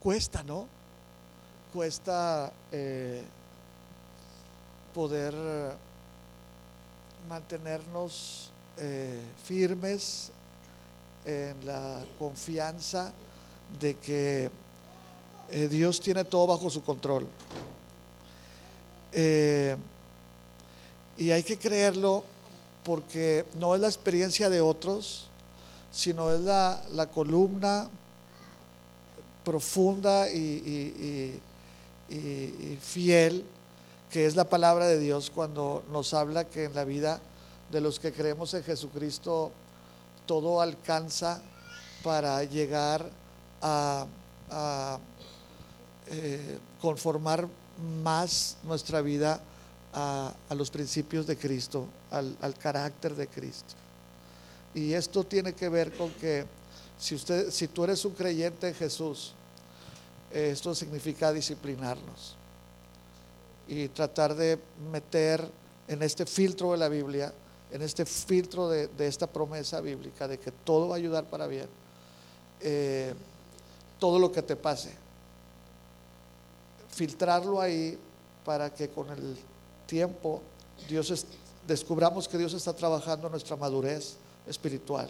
cuesta, ¿no? Cuesta eh, poder mantenernos eh, firmes en la confianza de que eh, Dios tiene todo bajo su control. Y hay que creerlo porque no es la experiencia de otros, sino es la, columna profunda y, fiel que es la palabra de Dios cuando nos habla que en la vida de los que creemos en Jesucristo todo alcanza para llegar a, eh, conformar más nuestra vida a, los principios de Cristo, al, carácter de Cristo. Y esto tiene que ver con que si, usted, si tú eres un creyente en Jesús, esto significa disciplinarnos y tratar de meter en este filtro de la Biblia, en este filtro de, esta promesa bíblica de que todo va a ayudar para bien, eh, todo lo que te pase. Filtrarlo ahí para que con el tiempo Dios descubramos que Dios está trabajando nuestra madurez espiritual.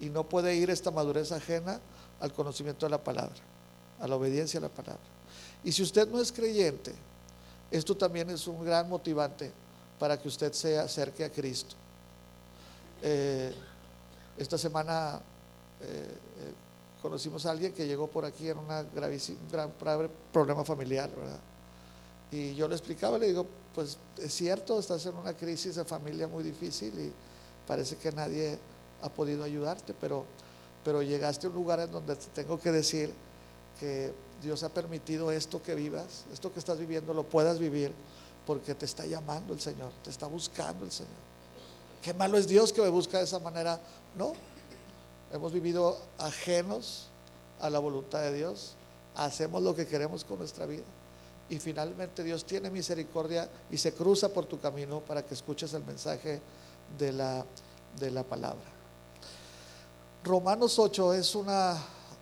Y no puede ir esta madurez ajena al conocimiento de la palabra, a la obediencia a la palabra. Y si usted no es creyente, esto también es un gran motivante para que usted se acerque a Cristo. Eh, esta semana eh, eh, conocimos a alguien que llegó por aquí en una gravísima, un gran problema familiar, ¿verdad? Y yo le explicaba, le digo, pues es cierto, estás en una crisis de familia muy difícil y parece que nadie ha podido ayudarte, pero, pero llegaste a un lugar en donde te tengo que decir que Dios ha permitido esto que vivas, esto que estás viviendo, lo puedas vivir porque te está llamando el Señor, te está buscando el Señor. Qué malo es Dios que me busca de esa manera. No, hemos vivido ajenos a la voluntad de Dios, hacemos lo que queremos con nuestra vida. Y finalmente Dios tiene misericordia y se cruza por tu camino para que escuches el mensaje de la, de la palabra. Romanos 8 es una,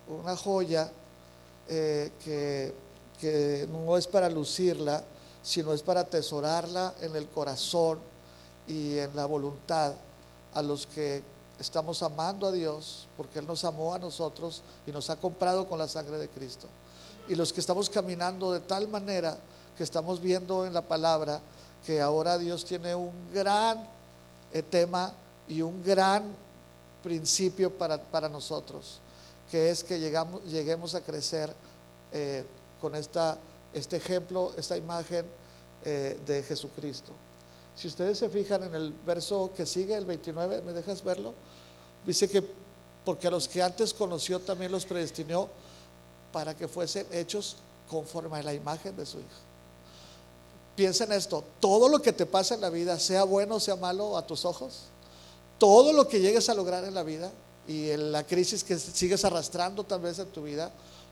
una joya eh, que, no es para lucirla, sino es para atesorarla en el corazón y en la voluntad a los que estamos amando a Dios, porque Él nos amó a nosotros y nos ha comprado con la sangre de Cristo. Y los que estamos caminando de tal manera que estamos viendo en la palabra que ahora Dios tiene un gran eh, tema y un gran principio para, para nosotros que es que llegamos, lleguemos a crecer eh, con esta, este ejemplo, esta imagen eh, de Jesucristo. Si ustedes se fijan en el verso que sigue, el 29, ¿me dejas verlo? Dice que porque a los que antes conoció también los predestinó para que fuesen hechos conforme a la imagen de su Hijo. Piensa en esto, todo lo que te pasa en la vida, sea bueno o sea malo a tus ojos, todo lo que llegues a lograr en la vida, y la crisis que sigues arrastrando tal vez en tu vida,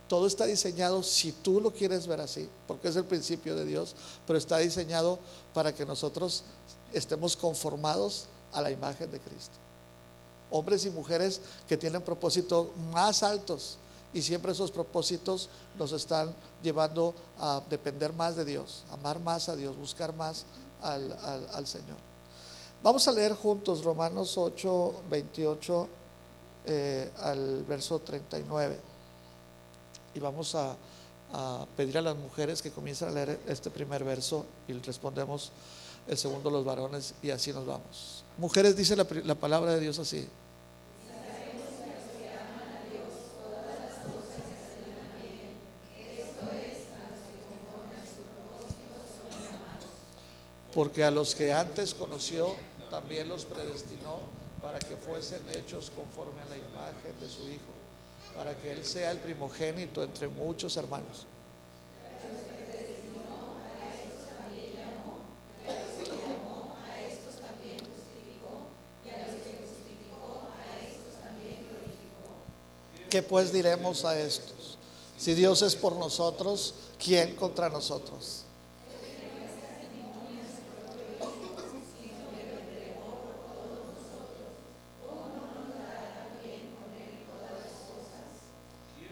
todo está diseñado, si tú lo quieres ver así, porque es el principio de Dios, pero está diseñado para que nosotros estemos conformados a la imagen de Cristo. Hombres y mujeres que tienen propósitos más altos y siempre esos propósitos nos están llevando a depender más de Dios, amar más a Dios, buscar más al, al Señor. Vamos a leer juntos Romanos 8, 28 eh, al verso 39. Y vamos a, pedir a las mujeres que comiencen a leer este primer verso y respondemos el segundo los varones y así nos vamos. Mujeres, dice la, la palabra de Dios así. Porque a los que antes conoció, también los predestinó para que fuesen hechos conforme a la imagen de su Hijo, para que Él sea el primogénito entre muchos hermanos. ¿Qué pues diremos a estos? Si Dios es por nosotros, ¿quién contra nosotros?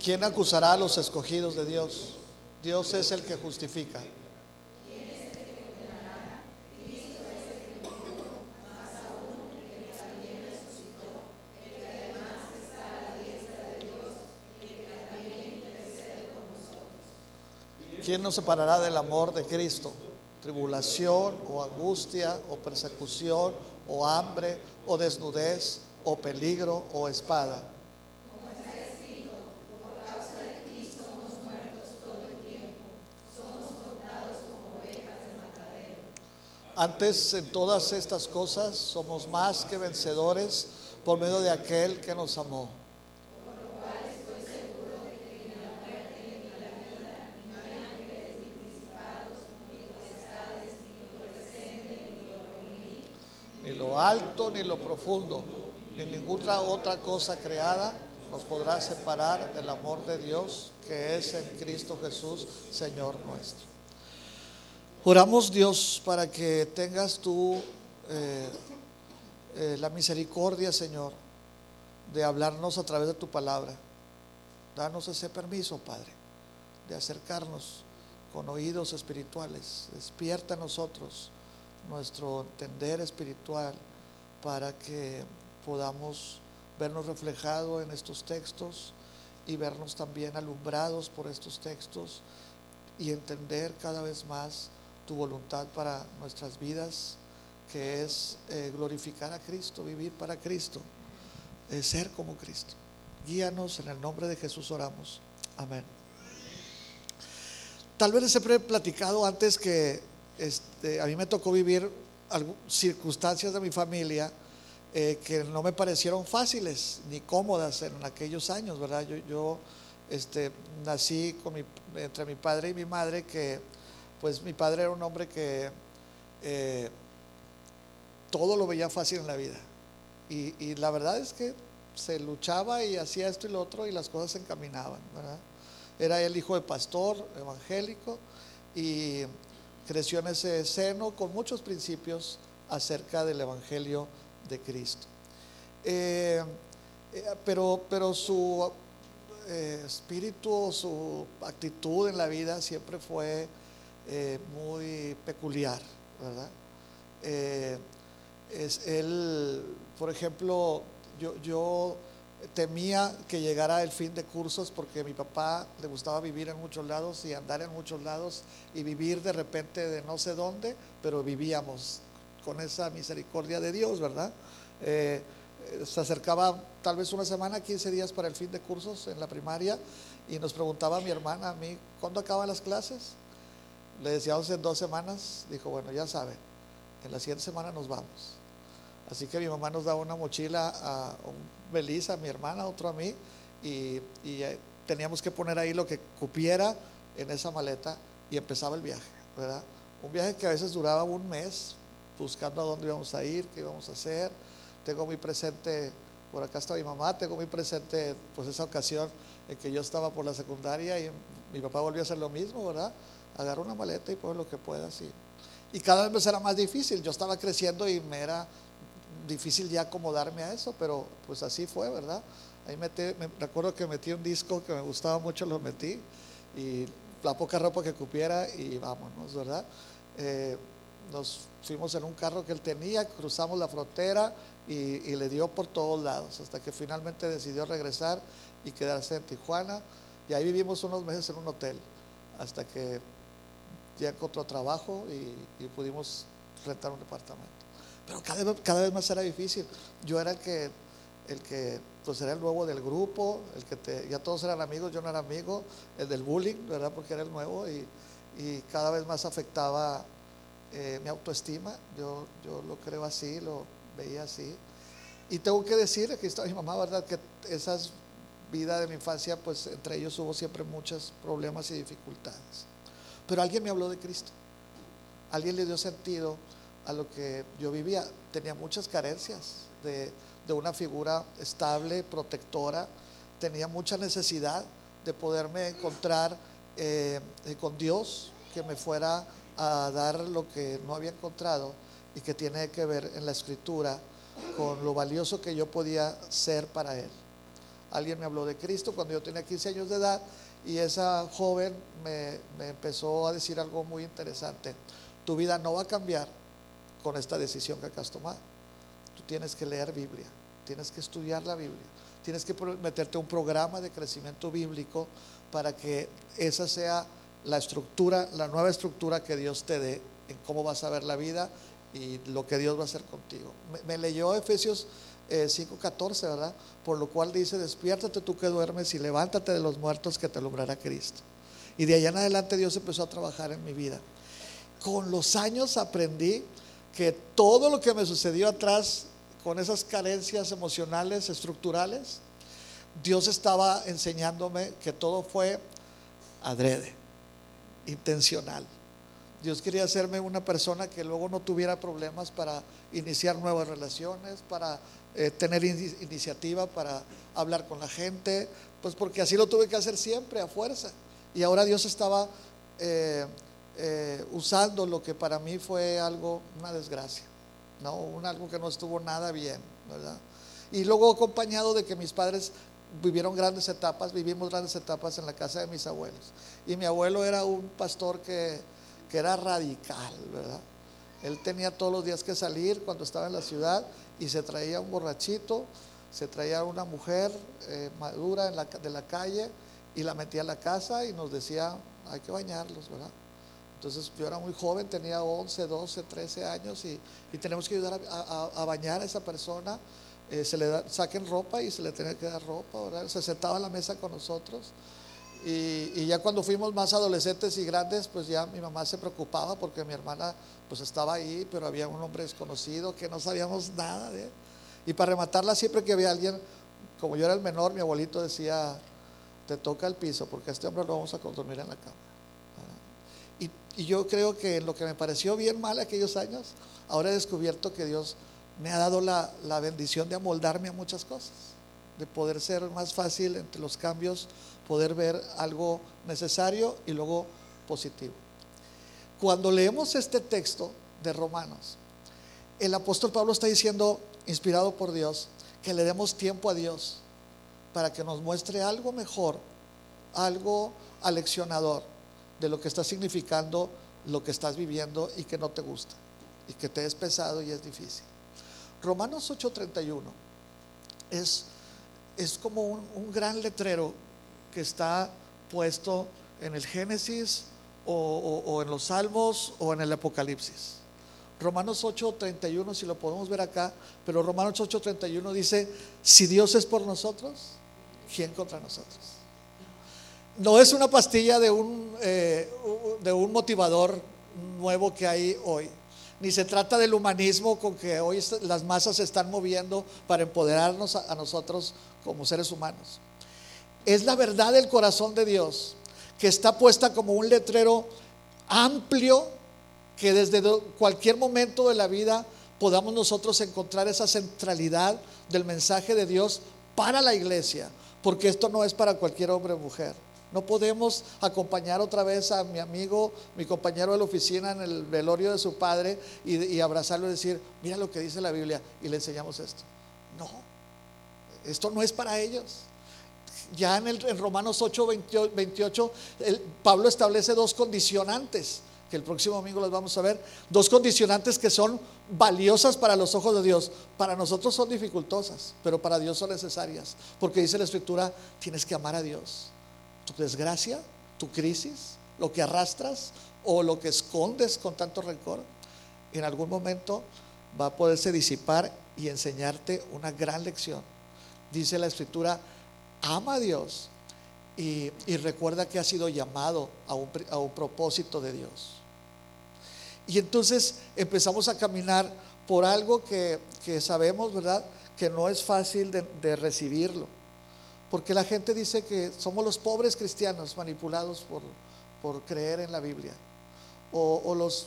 ¿Quién acusará a los escogidos de Dios? Dios es el que justifica. ¿Quién nos separará del amor de Cristo? Tribulación o angustia o persecución o hambre o desnudez o peligro o espada. Antes en todas estas cosas somos más que vencedores por medio de aquel que nos amó. Ni lo alto ni lo profundo, ni ninguna otra cosa creada nos podrá separar del amor de Dios que es en Cristo Jesús, Señor nuestro. Oramos Dios para que tengas tú eh, eh, la misericordia, Señor, de hablarnos a través de tu palabra. Danos ese permiso, Padre, de acercarnos con oídos espirituales. Despierta a nosotros nuestro entender espiritual para que podamos vernos reflejados en estos textos y vernos también alumbrados por estos textos y entender cada vez más tu voluntad para nuestras vidas, que es eh, glorificar a Cristo, vivir para Cristo, eh, ser como Cristo. Guíanos en el nombre de Jesús oramos. Amén. Tal vez les he platicado antes que este, a mí me tocó vivir circunstancias de mi familia eh, que no me parecieron fáciles ni cómodas en aquellos años, ¿verdad? Yo, yo este, nací entre mi padre y mi madre que pues mi padre era un hombre que eh, todo lo veía fácil en la vida. Y, la verdad es que se luchaba y hacía esto y lo otro y las cosas se encaminaban. Era el hijo de pastor evangélico y creció en ese seno con muchos principios acerca del Evangelio de Cristo. Eh, eh, pero, pero su espíritu, su actitud en la vida siempre fue eh, muy peculiar, ¿verdad? Eh, es él, por ejemplo, yo, yo temía que llegara el fin de cursos porque a mi papá le gustaba vivir en muchos lados y andar en muchos lados y vivir de repente de no sé dónde, pero vivíamos con esa misericordia de Dios, ¿verdad? Eh, se acercaba tal vez una semana, 15 días para el fin de cursos en la primaria y nos preguntaba a mi hermana, a mí, ¿cuándo acaban las clases? Le decíamos en dos semanas, dijo, bueno, ya sabe, en la siguiente semana nos vamos. Así que mi mamá nos daba una mochila a un Belisa, a mi hermana, otro a mí, y, eh, teníamos que poner ahí lo que cupiera en esa maleta y empezaba el viaje, ¿verdad? Un viaje que a veces duraba un mes, buscando a dónde íbamos a ir, qué íbamos a hacer. Tengo muy presente, por acá está mi mamá, tengo muy presente pues esa ocasión en que yo estaba por la secundaria y mi papá volvió a hacer lo mismo, ¿verdad? Agarra una maleta y pues lo que puedas. Y, y cada vez era más difícil. Yo estaba creciendo y me era difícil ya acomodarme a eso, pero pues así fue, ¿verdad? Ahí metí, me recuerdo que metí un disco que me gustaba mucho, lo metí y la poca ropa que cupiera y vámonos, ¿verdad? Eh, nos fuimos en un carro que él tenía, cruzamos la frontera y, y, le dio por todos lados, hasta que finalmente decidió regresar y quedarse en Tijuana. Y ahí vivimos unos meses en un hotel, hasta que ya encontró trabajo y, pudimos rentar un departamento. Pero cada vez, cada vez más era difícil. Yo era el que, el que pues era el nuevo del grupo, el que te, ya todos eran amigos, yo no era amigo, el del bullying, ¿verdad? Porque era el nuevo y, cada vez más afectaba eh, mi autoestima. Yo, yo lo creo así, lo veía así. Y tengo que decir, aquí está mi mamá, ¿verdad? Que esas vidas de mi infancia, pues entre ellos hubo siempre muchos problemas y dificultades. Pero alguien me habló de Cristo. Alguien le dio sentido a lo que yo vivía. Tenía muchas carencias de, una figura estable, protectora. Tenía mucha necesidad de poderme encontrar eh, con Dios, que me fuera a dar lo que no había encontrado y que tiene que ver en la escritura con lo valioso que yo podía ser para Él. alguien me habló de Cristo cuando yo tenía 15 años de edad y esa joven me, me empezó a decir algo muy interesante. Tu vida no va a cambiar con esta decisión que acabas tomado. Tú tienes que leer Biblia, tienes que estudiar la Biblia, tienes que meterte un programa de crecimiento bíblico para que esa sea la estructura, la nueva estructura que Dios te dé en cómo vas a ver la vida y lo que Dios va a hacer contigo. Me, leyó Efesios 5:14, eh, ¿verdad? Por lo cual dice, despiértate tú que duermes y levántate de los muertos que te alumbrará Cristo. Y de allá en adelante Dios empezó a trabajar en mi vida. Con los años aprendí que todo lo que me sucedió atrás con esas carencias emocionales, estructurales, Dios estaba enseñándome que todo fue adrede, intencional. Dios quería hacerme una persona que luego no tuviera problemas para iniciar nuevas relaciones, para eh, tener iniciativa, para hablar con la gente, pues porque así lo tuve que hacer siempre a fuerza. Y ahora Dios estaba eh, eh, usando lo que para mí fue algo, una desgracia, ¿no? Un, algo que no estuvo nada bien, ¿verdad? Y luego acompañado de que mis padres vivieron grandes etapas, vivimos grandes etapas en la casa de mis abuelos. Y mi abuelo era un pastor que, que era radical, ¿verdad? Él tenía todos los días que salir cuando estaba en la ciudad y se traía un borrachito, se traía una mujer eh, madura en la, de la calle y la metía a la casa y nos decía, hay que bañarlos, ¿verdad? Entonces yo era muy joven, tenía 11, 12, 13 años y, tenemos que ayudar a, bañar a esa persona. Eh, se le da, saquen ropa y se le tenía que dar ropa, ¿verdad? Se sentaba a la mesa con nosotros. Y, ya cuando fuimos más adolescentes y grandes, pues ya mi mamá se preocupaba porque mi hermana pues estaba ahí, pero había un hombre desconocido que no sabíamos nada de él. Y para rematarla, siempre que había alguien, como yo era el menor, mi abuelito decía, te toca el piso porque a este hombre lo vamos a dormir en la cama. Y, y yo creo que lo que me pareció bien mal aquellos años, ahora he descubierto que Dios me ha dado la, la bendición de amoldarme a muchas cosas, de poder ser más fácil entre los cambios poder ver algo necesario y luego positivo. Cuando leemos este texto de Romanos, el apóstol Pablo está diciendo, inspirado por Dios, que le demos tiempo a Dios para que nos muestre algo mejor, algo aleccionador de lo que está significando lo que estás viviendo y que no te gusta y que te es pesado y es difícil. Romanos 8:31 es, es como un, un gran letrero que está puesto en el Génesis o, en los Salmos o en el Apocalipsis. Romanos 8:31, si lo podemos ver acá, pero Romanos 8:31 dice, si Dios es por nosotros, ¿quién contra nosotros? No es una pastilla de un, eh, de un motivador nuevo que hay hoy, ni se trata del humanismo con que hoy las masas se están moviendo para empoderarnos a nosotros como seres humanos es la verdad del corazón de Dios, que está puesta como un letrero amplio, que desde cualquier momento de la vida podamos nosotros encontrar esa centralidad del mensaje de Dios para la iglesia, porque esto no es para cualquier hombre o mujer. No podemos acompañar otra vez a mi amigo, mi compañero de la oficina en el velorio de su padre y, y abrazarlo y decir, mira lo que dice la Biblia y le enseñamos esto. No, esto no es para ellos ya en, el, Romanos 8, 28, Pablo establece dos condicionantes, que el próximo domingo los vamos a ver, dos condicionantes que son valiosas para los ojos de Dios. Para nosotros son dificultosas, pero para Dios son necesarias, porque dice la escritura, tienes que amar a Dios. Tu desgracia, tu crisis, lo que arrastras o lo que escondes con tanto rencor, en algún momento va a poderse disipar y enseñarte una gran lección. Dice la escritura, ama a Dios y, recuerda que ha sido llamado a un, propósito de Dios. Y entonces empezamos a caminar por algo que, sabemos, ¿verdad? Que no es fácil de, recibirlo. Porque la gente dice que somos los pobres cristianos manipulados por, creer en la Biblia. O, o, los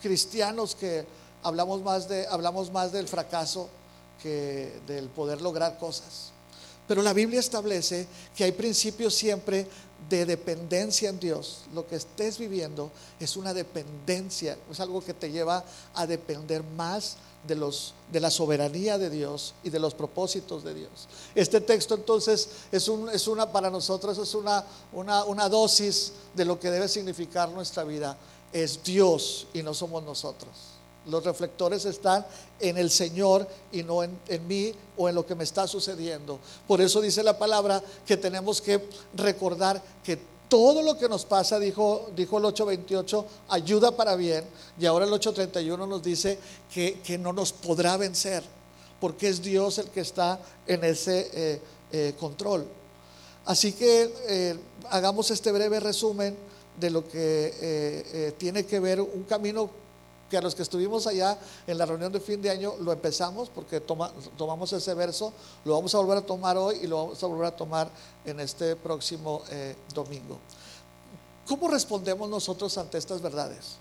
cristianos que hablamos más, de, hablamos más del fracaso que del poder lograr cosas. Pero la Biblia establece que hay principios siempre de dependencia en Dios. Lo que estés viviendo es una dependencia, es algo que te lleva a depender más de, los, de la soberanía de Dios y de los propósitos de Dios. Este texto entonces es, un, es una, para nosotros es una, una, una dosis de lo que debe significar nuestra vida. Es Dios y no somos nosotros. Los reflectores están en el Señor y no en, en, mí o en lo que me está sucediendo. Por eso dice la palabra que tenemos que recordar que todo lo que nos pasa, dijo, dijo el 8.28, ayuda para bien. Y ahora el 8.31 nos dice que, que, no nos podrá vencer, porque es Dios el que está en ese eh, eh, control. Así que eh, hagamos este breve resumen de lo que tiene que ver un camino que a los que estuvimos allá en la reunión de fin de año lo empezamos porque tomamos ese verso, lo vamos a volver a tomar hoy y lo vamos a volver a tomar en este próximo eh, domingo. ¿Cómo respondemos nosotros ante estas verdades?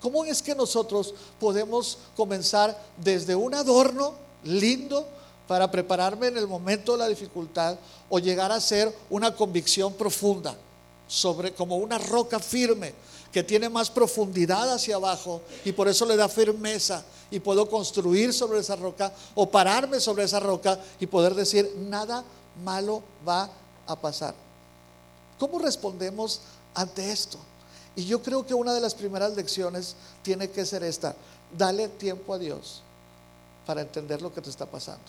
¿Cómo es que nosotros podemos comenzar desde un adorno lindo para prepararme en el momento de la dificultad o llegar a ser una convicción profunda sobre como una roca firme que tiene más profundidad hacia abajo y por eso le da firmeza y puedo construir sobre esa roca o pararme sobre esa roca y poder decir, nada malo va a pasar. ¿Cómo respondemos ante esto? Y yo creo que una de las primeras lecciones tiene que ser esta, dale tiempo a Dios para entender lo que te está pasando.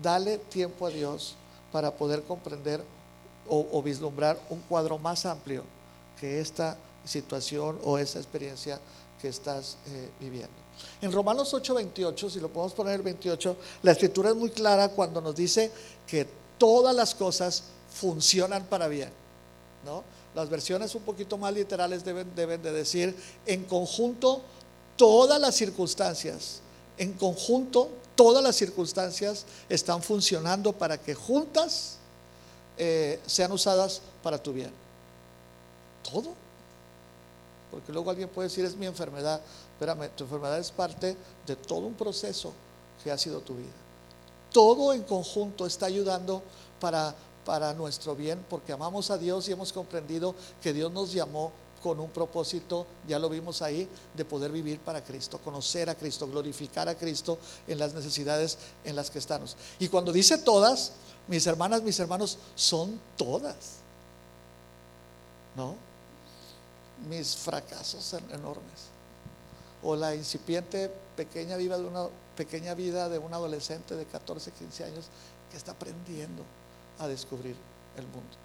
Dale tiempo a Dios para poder comprender o, vislumbrar un cuadro más amplio que esta situación o esa experiencia que estás eh, viviendo. En Romanos 8:28, si lo podemos poner el 28, la escritura es muy clara cuando nos dice que todas las cosas funcionan para bien. ¿no? Las versiones un poquito más literales deben, deben de decir, en conjunto, todas las circunstancias, en conjunto, todas las circunstancias están funcionando para que juntas eh, sean usadas para tu bien. Todo. Porque luego alguien puede decir, es mi enfermedad. Espérame, tu enfermedad es parte de todo un proceso que ha sido tu vida. Todo en conjunto está ayudando para, para nuestro bien, porque amamos a Dios y hemos comprendido que Dios nos llamó con un propósito, ya lo vimos ahí, de poder vivir para Cristo, conocer a Cristo, glorificar a Cristo en las necesidades en las que estamos. Y cuando dice todas, mis hermanas, mis hermanos, son todas. ¿No? Mis fracasos enormes. O la incipiente pequeña vida de una pequeña vida de un adolescente de 14, 15 años que está aprendiendo a descubrir el mundo.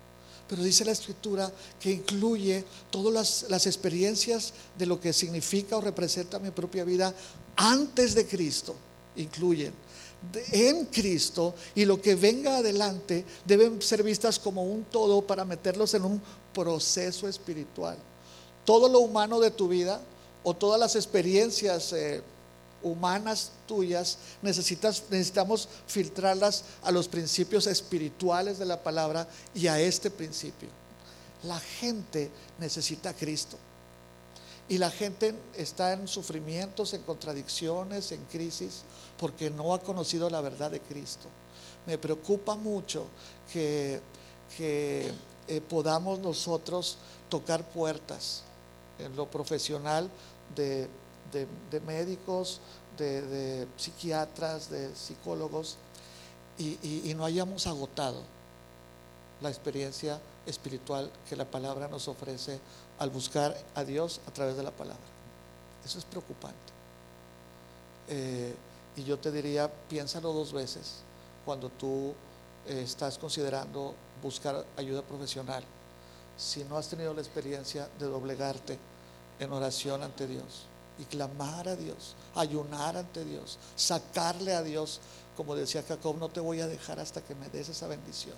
Pero dice la escritura que incluye todas las, las, experiencias de lo que significa o representa mi propia vida antes de Cristo. Incluyen en Cristo y lo que venga adelante deben ser vistas como un todo para meterlos en un proceso espiritual todo lo humano de tu vida o todas las experiencias eh, humanas tuyas, necesitas, necesitamos filtrarlas a los principios espirituales de la palabra y a este principio. La gente necesita a Cristo. Y la gente está en sufrimientos, en contradicciones, en crisis, porque no ha conocido la verdad de Cristo. Me preocupa mucho que, que eh, podamos nosotros tocar puertas en lo profesional de, médicos, de, psiquiatras, de psicólogos, y, no hayamos agotado la experiencia espiritual que la palabra nos ofrece al buscar a Dios a través de la palabra. Eso es preocupante. Eh, y yo te diría, piénsalo dos veces cuando tú eh, estás considerando buscar ayuda profesional si no has tenido la experiencia de doblegarte en oración ante Dios y clamar a Dios, ayunar ante Dios, sacarle a Dios, como decía Jacob, no te voy a dejar hasta que me des esa bendición.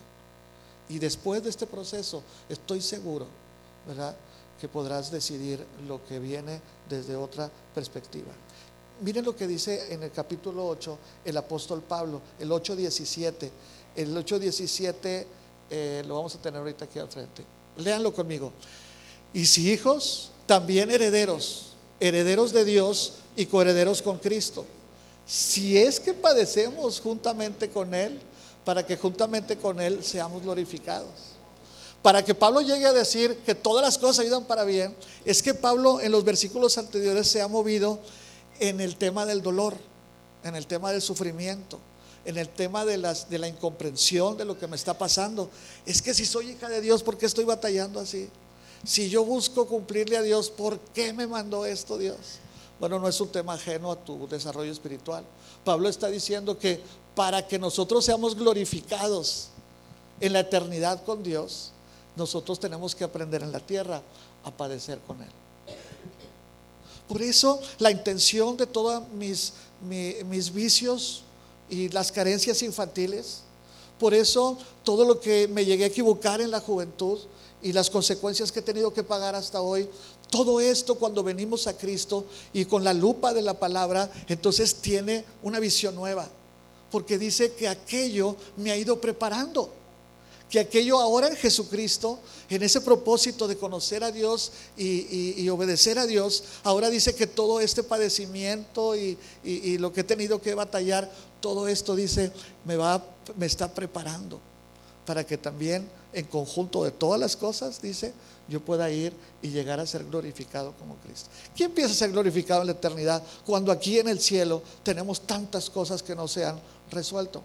Y después de este proceso, estoy seguro, ¿verdad? Que podrás decidir lo que viene desde otra perspectiva. Miren lo que dice en el capítulo 8 el apóstol Pablo, el 8.17. El 8.17 eh, lo vamos a tener ahorita aquí al frente. Léanlo conmigo. Y si hijos, también herederos, herederos de Dios y coherederos con Cristo. Si es que padecemos juntamente con Él, para que juntamente con Él seamos glorificados. Para que Pablo llegue a decir que todas las cosas ayudan para bien, es que Pablo en los versículos anteriores se ha movido en el tema del dolor. en el tema del sufrimiento, en el tema de, las, la incomprensión de lo que me está pasando. Es que si soy hija de Dios, ¿por qué estoy batallando así? Si yo busco cumplirle a Dios, ¿por qué me mandó esto Dios? Bueno, no es un tema ajeno a tu desarrollo espiritual. Pablo está diciendo que para que nosotros seamos glorificados en la eternidad con Dios, nosotros tenemos que aprender en la tierra a padecer con Él. Por eso la intención de todos mis, mis, vicios y las carencias infantiles, por eso todo lo que me llegué a equivocar en la juventud y las consecuencias que he tenido que pagar hasta hoy, todo esto cuando venimos a Cristo y con la lupa de la palabra, entonces tiene una visión nueva, porque dice que aquello me ha ido preparando que aquello ahora en Jesucristo, en ese propósito de conocer a Dios y, obedecer a Dios, ahora dice que todo este padecimiento y, lo que he tenido que batallar, todo esto dice, me, va, me está preparando para que también en conjunto de todas las cosas, dice, yo pueda ir y llegar a ser glorificado como Cristo. ¿Quién piensa ser glorificado en la eternidad cuando aquí en el cielo tenemos tantas cosas que no se han resuelto?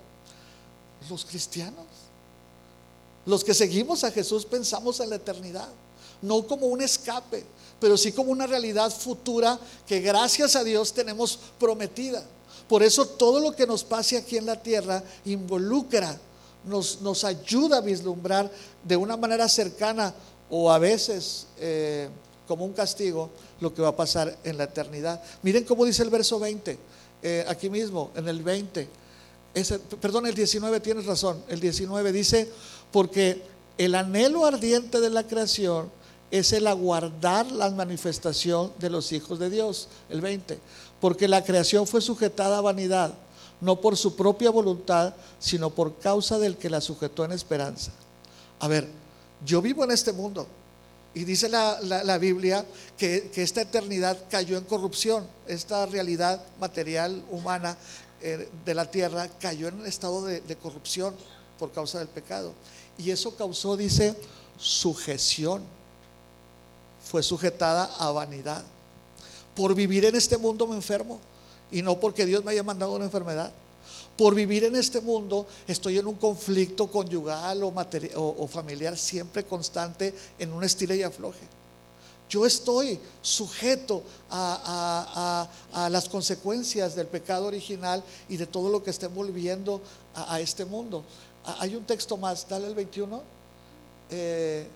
Los cristianos. Los que seguimos a Jesús pensamos en la eternidad, no como un escape, pero sí como una realidad futura que gracias a Dios tenemos prometida. Por eso todo lo que nos pase aquí en la tierra involucra, nos, nos ayuda a vislumbrar de una manera cercana o a veces eh, como un castigo lo que va a pasar en la eternidad. Miren cómo dice el verso 20, eh, aquí mismo, en el 20. perdón, el 19 tienes razón. El 19 dice, porque el anhelo ardiente de la creación es el aguardar la manifestación de los hijos de Dios. El 20. Porque la creación fue sujetada a vanidad, no por su propia voluntad, sino por causa del que la sujetó en esperanza. A ver, yo vivo en este mundo y dice la, Biblia que, esta eternidad cayó en corrupción, esta realidad material humana eh, de la tierra cayó en un estado de corrupción por causa del pecado. Y eso causó, dice, sujeción. Fue sujetada a vanidad. Por vivir en este mundo me enfermo. Y no porque Dios me haya mandado una enfermedad. Por vivir en este mundo estoy en un conflicto conyugal o, familiar siempre constante en un estilo y afloje. Yo estoy sujeto a, las consecuencias del pecado original y de todo lo que está envolviendo a este mundo. Hay un texto más, dale el 21. Eh,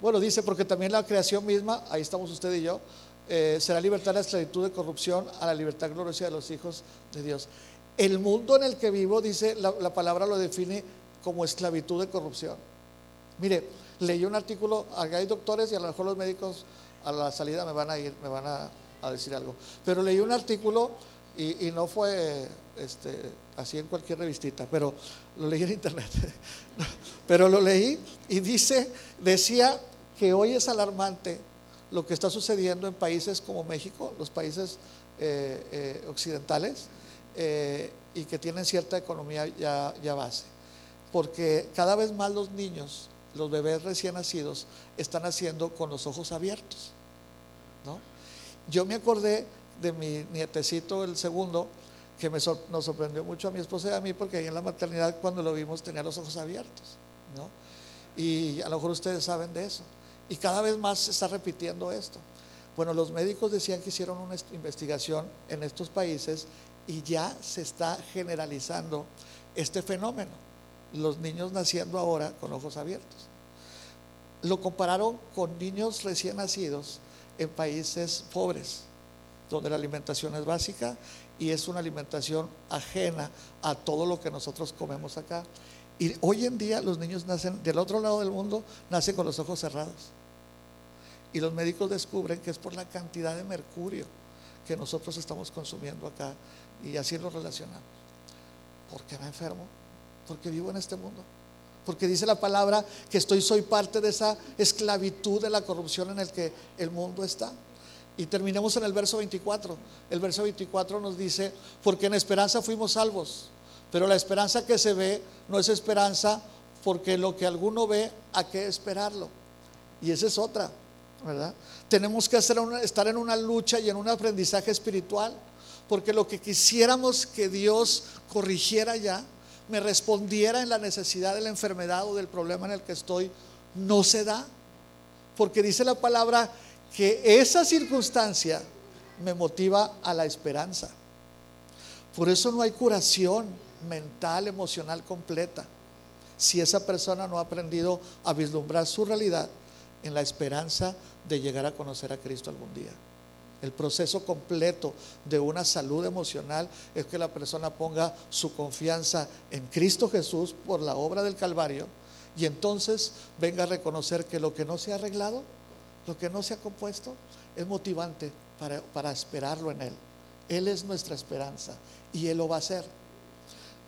bueno, dice, porque también la creación misma, ahí estamos usted y yo, eh, será libertad de la esclavitud de corrupción a la libertad gloriosa de los hijos de Dios. El mundo en el que vivo, dice, la, palabra lo define como esclavitud de corrupción. Mire, leí un artículo, hay doctores y a lo mejor los médicos a la salida me van a ir, me van a, decir algo, pero leí un artículo y, y no fue este, así en cualquier revistita, pero lo leí en internet. pero lo leí y dice, decía que hoy es alarmante lo que está sucediendo en países como México, los países eh, eh, occidentales, eh, y que tienen cierta economía ya, base. Porque cada vez más los niños, los bebés recién nacidos, están haciendo con los ojos abiertos. ¿no? Yo me acordé de mi nietecito, el segundo, que nos sorprendió mucho a mi esposa y a mí porque ahí en la maternidad cuando lo vimos tenía los ojos abiertos, ¿no? Y a lo mejor ustedes saben de eso. Y cada vez más se está repitiendo esto. Bueno, los médicos decían que hicieron una investigación en estos países y ya se está generalizando este fenómeno. Los niños naciendo ahora con ojos abiertos. Lo compararon con niños recién nacidos en países pobres, donde la alimentación es básica y es una alimentación ajena a todo lo que nosotros comemos acá. Y hoy en día los niños nacen del otro lado del mundo, nacen con los ojos cerrados. Y los médicos descubren que es por la cantidad de mercurio que nosotros estamos consumiendo acá y así lo relacionamos. ¿Por qué me enfermo? Porque vivo en este mundo. Porque dice la palabra que estoy, soy parte de esa esclavitud de la corrupción en el que el mundo está. Y terminemos en el verso 24. El verso 24 nos dice, porque en esperanza fuimos salvos, pero la esperanza que se ve no es esperanza porque lo que alguno ve, ¿a qué esperarlo? Y esa es otra, Tenemos que estar en una lucha y en un aprendizaje espiritual, porque lo que quisiéramos que Dios corrigiera ya, me respondiera en la necesidad de la enfermedad o del problema en el que estoy, no se da. Porque dice la palabra que esa circunstancia me motiva a la esperanza. Por eso no hay curación mental, emocional completa. Si esa persona no ha aprendido a vislumbrar su realidad en la esperanza de llegar a conocer a Cristo algún día. El proceso completo de una salud emocional es que la persona ponga su confianza en Cristo Jesús por la obra del Calvario y entonces venga a reconocer que lo que no se ha arreglado, lo que no se ha compuesto, es motivante para, esperarlo en Él. Él es nuestra esperanza y Él lo va a hacer.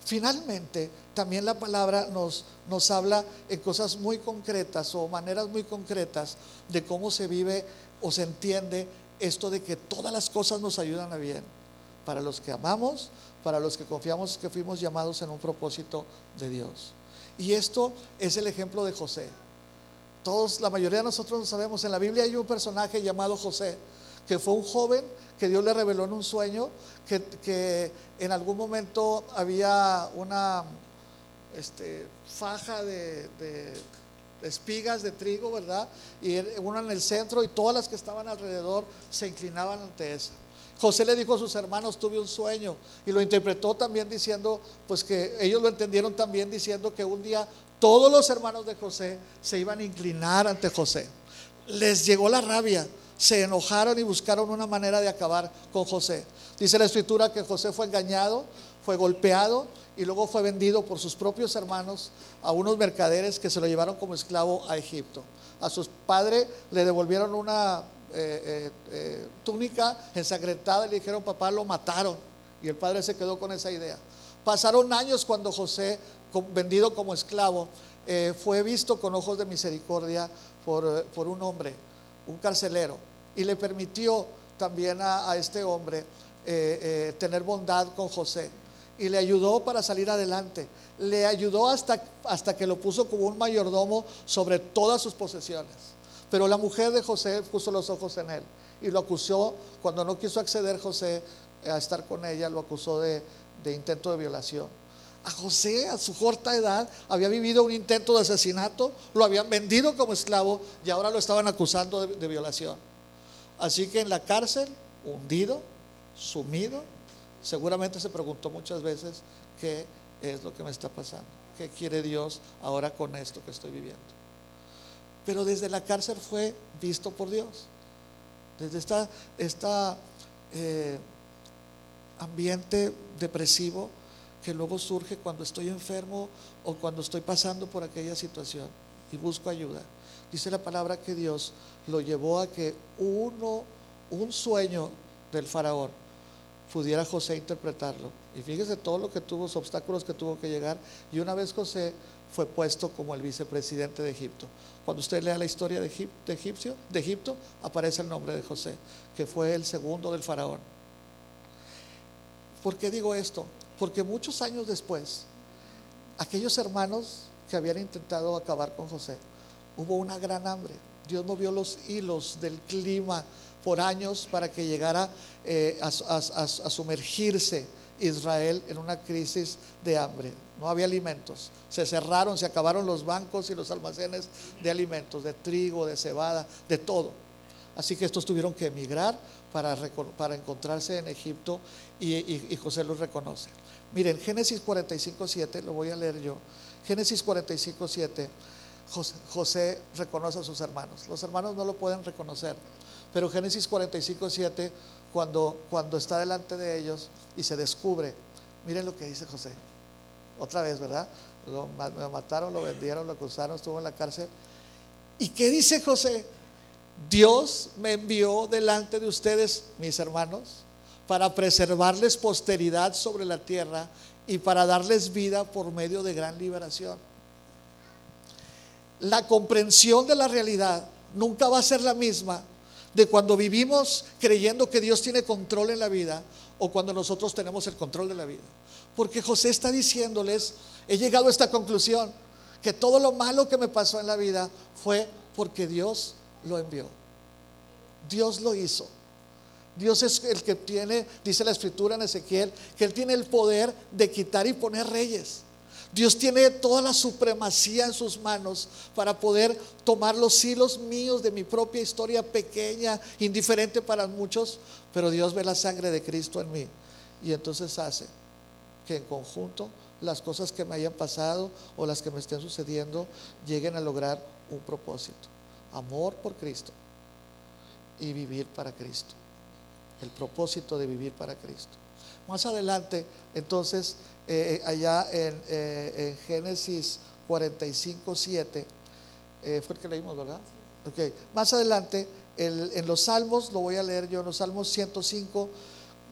Finalmente, también la palabra nos, nos habla en cosas muy concretas o maneras muy concretas de cómo se vive o se entiende esto de que todas las cosas nos ayudan a bien. Para los que amamos, para los que confiamos que fuimos llamados en un propósito de Dios. Y esto es el ejemplo de José. Todos, la mayoría de nosotros lo sabemos. En la Biblia hay un personaje llamado José, que fue un joven que Dios le reveló en un sueño, que, en algún momento había una este, faja de, espigas de trigo, ¿verdad? Y uno en el centro y todas las que estaban alrededor se inclinaban ante esa. José le dijo a sus hermanos, tuve un sueño, y lo interpretó también diciendo, pues que ellos lo entendieron también diciendo que un día todos los hermanos de José se iban a inclinar ante José. Les llegó la rabia, se enojaron y buscaron una manera de acabar con José. Dice la escritura que José fue engañado, fue golpeado y luego fue vendido por sus propios hermanos a unos mercaderes que se lo llevaron como esclavo a Egipto. A su padre le devolvieron una eh, eh, eh, túnica ensangrentada y le dijeron, papá, lo mataron. Y el padre se quedó con esa idea. Pasaron años cuando José, vendido como esclavo, fue visto con ojos de misericordia por, por un hombre un carcelero, y le permitió también a, este hombre tener bondad con José y le ayudó para salir adelante. Le ayudó hasta, hasta que lo puso como un mayordomo sobre todas sus posesiones. Pero la mujer de José puso los ojos en él y lo acusó, cuando no quiso acceder José a estar con ella, lo acusó de intento de violación a José a su corta edad había vivido un intento de asesinato, lo habían vendido como esclavo y ahora lo estaban acusando de, violación. Así que en la cárcel, hundido, sumido, seguramente se preguntó muchas veces qué es lo que me está pasando, qué quiere Dios ahora con esto que estoy viviendo. Pero desde la cárcel fue visto por Dios. Desde esta, eh, ambiente depresivo, que luego surge cuando estoy enfermo o cuando estoy pasando por aquella situación y busco ayuda. Dice la palabra que Dios lo llevó a que uno, un sueño del faraón, pudiera José interpretarlo. Y fíjese todo lo que tuvo, los obstáculos que tuvo que llegar. Y una vez José fue puesto como el vicepresidente de Egipto. Cuando usted lea la historia de, Egipcio, de Egipto, aparece el nombre de José, que fue el segundo del faraón. ¿Por qué digo esto? Porque muchos años después, aquellos hermanos que habían intentado acabar con José, hubo una gran hambre. Dios movió los hilos del clima por años para que llegara eh, a, sumergirse Israel en una crisis de hambre. No había alimentos. Se cerraron, se acabaron los bancos y los almacenes de alimentos, de trigo, de cebada, de todo. Así que estos tuvieron que emigrar para, para encontrarse en Egipto y, y José los reconoce. Miren, Génesis 45, 7, lo voy a leer yo. Génesis 45, 7, José, reconoce a sus hermanos. Los hermanos no lo pueden reconocer, pero Génesis 45, 7, cuando, cuando está delante de ellos y se descubre, miren lo que dice José. Otra vez, ¿verdad? Lo mataron, lo vendieron, lo acusaron, estuvo en la cárcel. ¿Y qué dice José? Dios me envió delante de ustedes, mis hermanos, para preservarles posteridad sobre la tierra y para darles vida por medio de gran liberación. La comprensión de la realidad nunca va a ser la misma de cuando vivimos creyendo que Dios tiene control en la vida o cuando nosotros tenemos el control de la vida. Porque José está diciéndoles, he llegado a esta conclusión, que todo lo malo que me pasó en la vida fue porque Dios lo envió. Dios lo hizo. Dios es el que tiene, dice la escritura en Ezequiel, que Él tiene el poder de quitar y poner reyes. Dios tiene toda la supremacía en sus manos para poder tomar los hilos míos de mi propia historia pequeña, indiferente para muchos, pero Dios ve la sangre de Cristo en mí y entonces hace que en conjunto las cosas que me hayan pasado o las que me estén sucediendo lleguen a lograr un propósito. Amor por Cristo y vivir para Cristo. El propósito de vivir para Cristo. Más adelante, entonces, eh, allá en, eh, Génesis 45, 7, eh, fue el que leímos, ¿verdad? Ok, más adelante, en los Salmos, lo voy a leer yo, en los Salmos 105,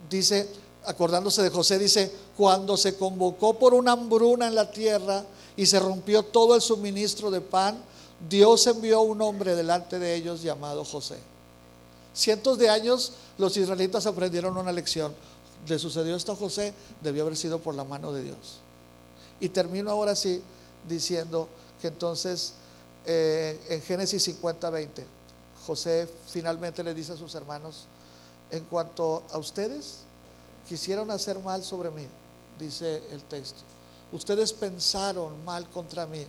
dice, acordándose de José, dice, cuando se convocó por una hambruna en la tierra y se rompió todo el suministro de pan, Dios envió un hombre delante de ellos llamado José. Cientos de años los israelitas aprendieron una lección. Le sucedió esto a José, debió haber sido por la mano de Dios. Y termino ahora sí diciendo que entonces eh, en Génesis 50, 20, José finalmente le dice a sus hermanos, en cuanto a ustedes, quisieron hacer mal sobre mí, dice el texto. Ustedes pensaron mal contra mí,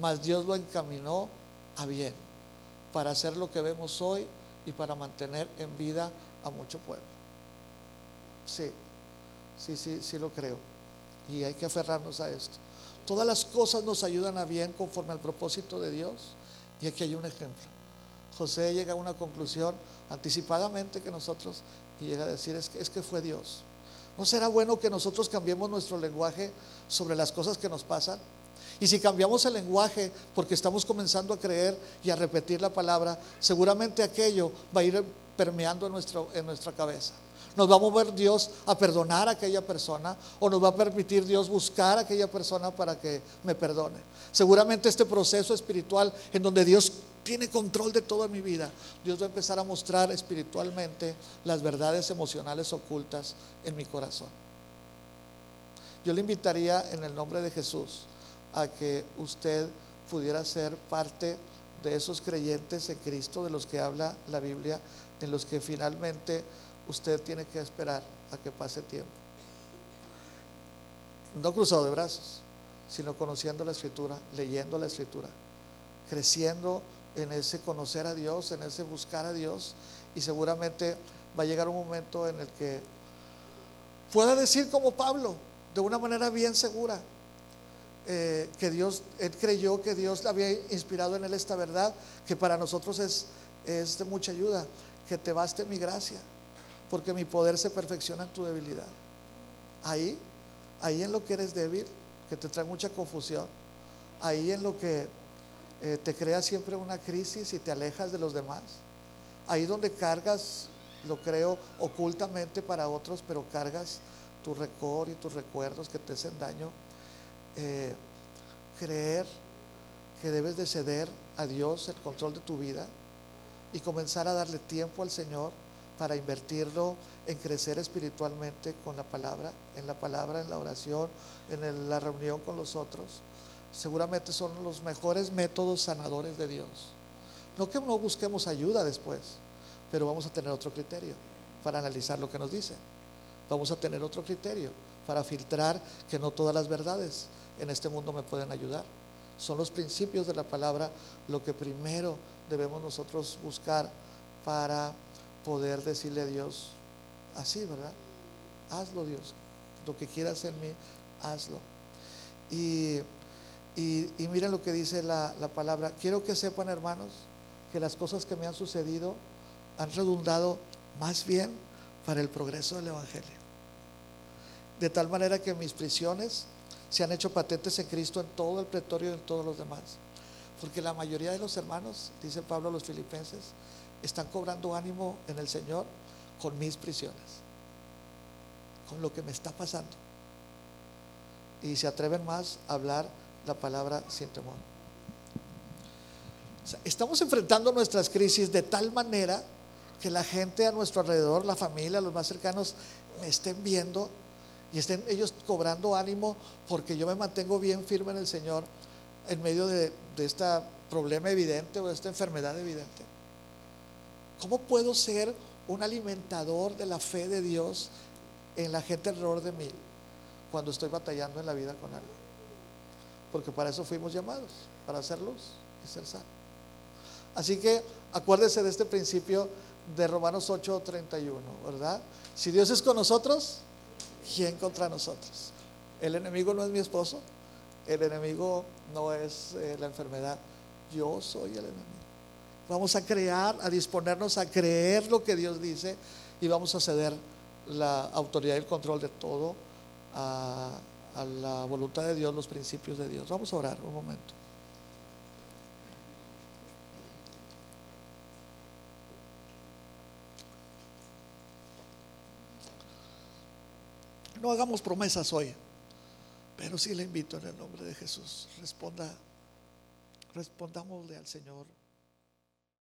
mas Dios lo encaminó a bien para hacer lo que vemos hoy y para mantener en vida a mucho pueblo. Sí, sí, sí, sí lo creo. Y hay que aferrarnos a esto. Todas las cosas nos ayudan a bien conforme al propósito de Dios. Y aquí hay un ejemplo. José llega a una conclusión anticipadamente que nosotros y llega a decir es que, es que fue Dios. ¿No será bueno que nosotros cambiemos nuestro lenguaje sobre las cosas que nos pasan? Y si cambiamos el lenguaje porque estamos comenzando a creer y a repetir la palabra, seguramente aquello va a ir permeando en, en nuestra cabeza. Nos va a mover Dios a perdonar a aquella persona o nos va a permitir Dios buscar a aquella persona para que me perdone. Seguramente este proceso espiritual en donde Dios tiene control de toda mi vida, Dios va a empezar a mostrar espiritualmente las verdades emocionales ocultas en mi corazón. Yo le invitaría en el nombre de Jesús a que usted pudiera ser parte de esos creyentes en Cristo de los que habla la Biblia, en los que finalmente usted tiene que esperar a que pase tiempo. No cruzado de brazos, sino conociendo la escritura, leyendo la escritura, creciendo en ese conocer a Dios, en ese buscar a Dios y seguramente va a llegar un momento en el que pueda decir como Pablo, de una manera bien segura, eh, que Dios, él creyó que Dios había inspirado en él esta verdad, que para nosotros es, es de mucha ayuda, que te baste mi gracia, porque mi poder se perfecciona en tu debilidad. Ahí, ahí en lo que eres débil, que te trae mucha confusión, ahí en lo que eh, te crea siempre una crisis y te alejas de los demás. Ahí donde cargas, lo creo ocultamente para otros, pero cargas tu récord y tus recuerdos que te hacen daño. Eh, creer que debes de ceder a Dios el control de tu vida y comenzar a darle tiempo al Señor para invertirlo en crecer espiritualmente con la palabra, en la palabra, en la oración, en la reunión con los otros seguramente son los mejores métodos sanadores de Dios. No que no busquemos ayuda después, pero vamos a tener otro criterio para analizar lo que nos dice. Vamos a tener otro criterio para filtrar que no todas las verdades en este mundo me pueden ayudar. Son los principios de la palabra lo que primero debemos nosotros buscar para poder decirle a Dios, así, ¿verdad? Hazlo Dios, lo que quieras en mí, hazlo. Y y, miren lo que dice la, palabra. Quiero que sepan, hermanos, que las cosas que me han sucedido han redundado más bien para el progreso del Evangelio. De tal manera que mis prisiones se han hecho patentes en Cristo en todo el pretorio y en todos los demás. Porque la mayoría de los hermanos, dice Pablo a los filipenses, están cobrando ánimo en el Señor con mis prisiones, con lo que me está pasando. Y se atreven más a hablar la palabra sin temor. estamos enfrentando nuestras crisis de tal manera que la gente a nuestro alrededor, la familia, los más cercanos, me estén viendo y estén ellos cobrando ánimo porque yo me mantengo bien firme en el Señor en medio de, de este problema evidente o de esta enfermedad evidente. ¿Cómo puedo ser un alimentador de la fe de Dios en la gente alrededor de mí cuando estoy batallando en la vida con algo. Porque para eso fuimos llamados, para hacer luz y ser sal. Así que acuérdese de este principio de Romanos 8:31, ¿verdad? Si Dios es con nosotros, ¿quién contra nosotros? El enemigo no es mi esposo, el enemigo no es eh, la enfermedad, yo soy el enemigo. Vamos a crear, a disponernos a creer lo que Dios dice y vamos a ceder la autoridad y el control de todo a, la voluntad de Dios, los principios de Dios. Vamos a orar un momento. No hagamos promesas hoy, pero sí le invito en el nombre de Jesús. Responda, respondámosle al Señor.